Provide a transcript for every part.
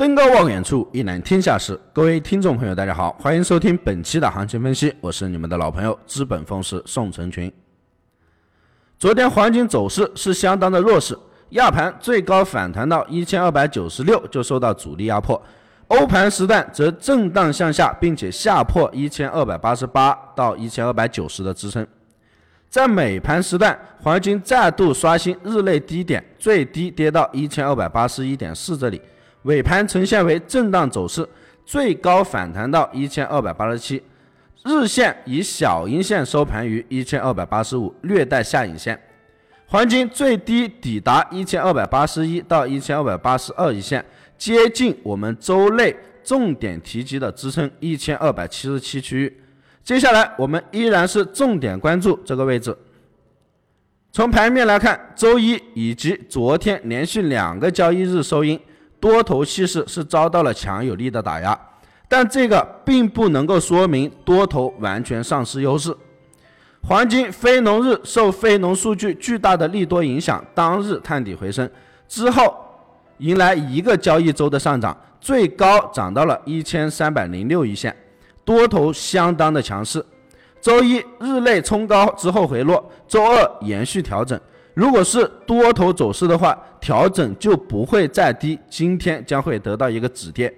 登高望远处，一览天下事。各位听众朋友，大家好，欢迎收听本期的行情分析，我是你们的老朋友资本风师宋成群。昨天黄金走势是相当的弱势，亚盘最高反弹到一千二百九十六就受到阻力压迫，欧盘时段则震荡向下，并且下破一千二百八十八到一千二百九十的支撑。在美盘时段，黄金再度刷新日内低点，最低跌到一千二百八十一点四这里，尾盘呈现为震荡走势，最高反弹到一千二百八十七，日线以小阴线收盘于一千二百八十五，略带下影线。黄金最低抵达一千二百八十一到一千二百八十二一线，接近我们周内重点提及的支撑一千二百七十七区域。接下来我们依然是重点关注这个位置。从盘面来看，周一以及昨天连续两个交易日收阴，多头气势是遭到了强有力的打压，但这个并不能够说明多头完全丧失优势。黄金非农日受非农数据巨大的利多影响，当日探底回升，之后迎来一个交易周的上涨，最高涨到了一千三百零六一线。多头相当的强势，周一日内冲高之后回落，周二延续调整。如果是多头走势的话，调整就不会再低，今天将会得到一个止跌。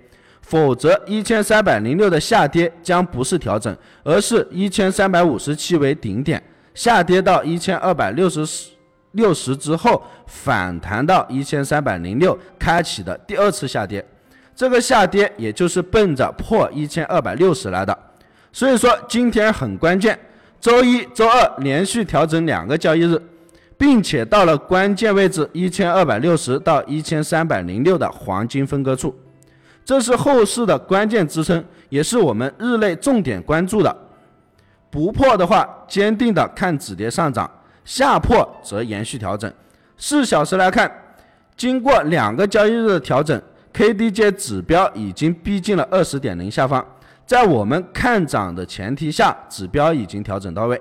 否则，一千三百零六的下跌将不是调整，而是一千三百五十七为顶点，下跌到一千二百六十六十之后反弹到一千三百零六，开启的第二次下跌。这个下跌也就是奔着破一千二百六十来的，所以说今天很关键，周一周二连续调整两个交易日，并且到了关键位置一千二百六十到一千三百零六的黄金分割处，这是后市的关键支撑，也是我们日内重点关注的。不破的话，坚定的看止跌上涨；下破则延续调整。四小时来看，经过两个交易日的调整。KDJ 指标已经逼近了二十点零下方，在我们看涨的前提下，指标已经调整到位，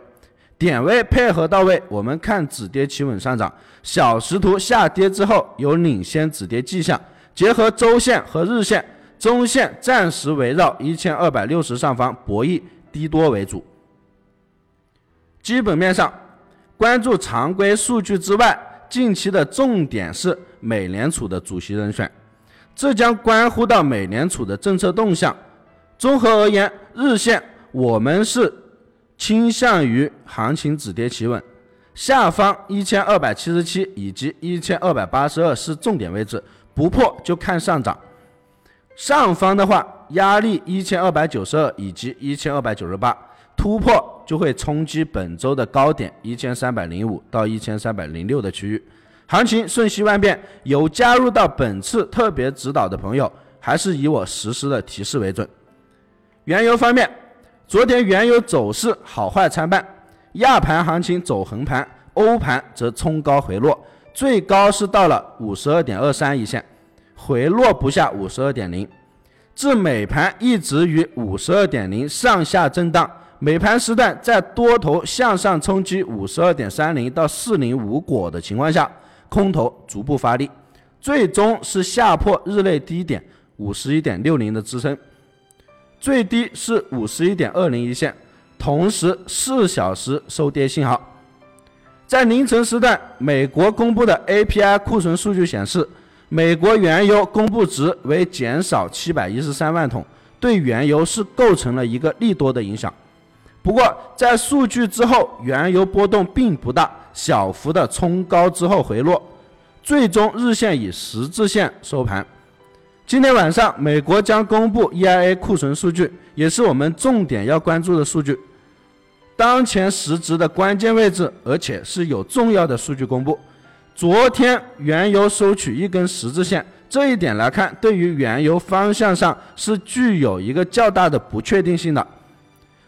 点位配合到位，我们看止跌企稳上涨。小时图下跌之后有领先止跌迹象，结合周线和日线，中线暂时围绕一千二百六十上方博弈低多为主。基本面上，关注常规数据之外，近期的重点是美联储的主席人选。这将关乎到美联储的政策动向。综合而言，日线我们是倾向于行情止跌企稳，下方一千二百七十七以及一千二百八十二是重点位置，不破就看上涨。上方的话，压力一千二百九十二以及一千二百九十八，突破就会冲击本周的高点一千三百零五到一千三百零六的区域。行情瞬息万变，有加入到本次特别指导的朋友，还是以我实时的提示为准。原油方面，昨天原油走势好坏参半，亚盘行情走横盘，欧盘则冲高回落，最高是到了五十二点二三一线，回落不下五十二点零，至美盘一直于五十二点零上下震荡。美盘时段在多头向上冲击五十二点三零到四零无果的情况下。空头逐步发力，最终是下破日内低点五十一点六零的支撑，最低是五十一点二零一线，同时四小时收跌信号。在凌晨时段，美国公布的 API 库存数据显示，美国原油公布值为减少七百一十三万桶，对原油是构成了一个利多的影响。不过，在数据之后，原油波动并不大，小幅的冲高之后回落，最终日线以十字线收盘。今天晚上，美国将公布 EIA 库存数据，也是我们重点要关注的数据。当前时值的关键位置，而且是有重要的数据公布。昨天原油收取一根十字线，这一点来看，对于原油方向上是具有一个较大的不确定性的。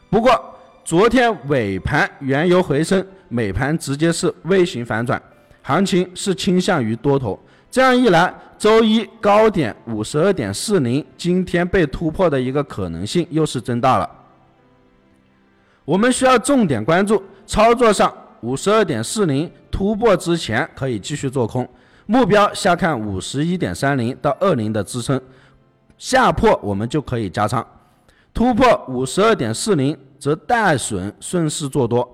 不过，昨天尾盘原油回升，美盘直接是微型反转，行情是倾向于多头。这样一来，周一高点五十二点四零，今天被突破的一个可能性又是增大了。我们需要重点关注操作上，五十二点四零突破之前可以继续做空，目标下看五十一点三零到二零的支撑，下破我们就可以加仓，突破五十二点四零则带损顺势做多。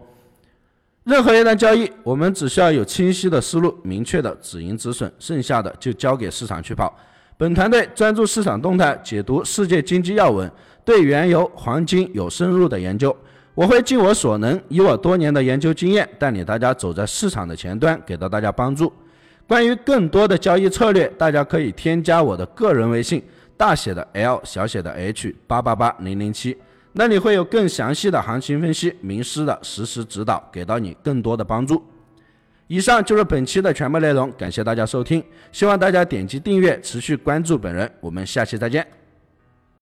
任何一单交易，我们只需要有清晰的思路、明确的止盈止损，剩下的就交给市场去跑。本团队专注市场动态，解读世界经济要闻，对原油、黄金有深入的研究。我会尽我所能，以我多年的研究经验，带领大家走在市场的前端，给到大家帮助。关于更多的交易策略，大家可以添加我的个人微信，大写的 L，小写的 H，八八八零零七。那里会有更详细的行情分析、名师的实时指导，给到你更多的帮助。以上就是本期的全部内容，感谢大家收听，希望大家点击订阅，持续关注本人，我们下期再见。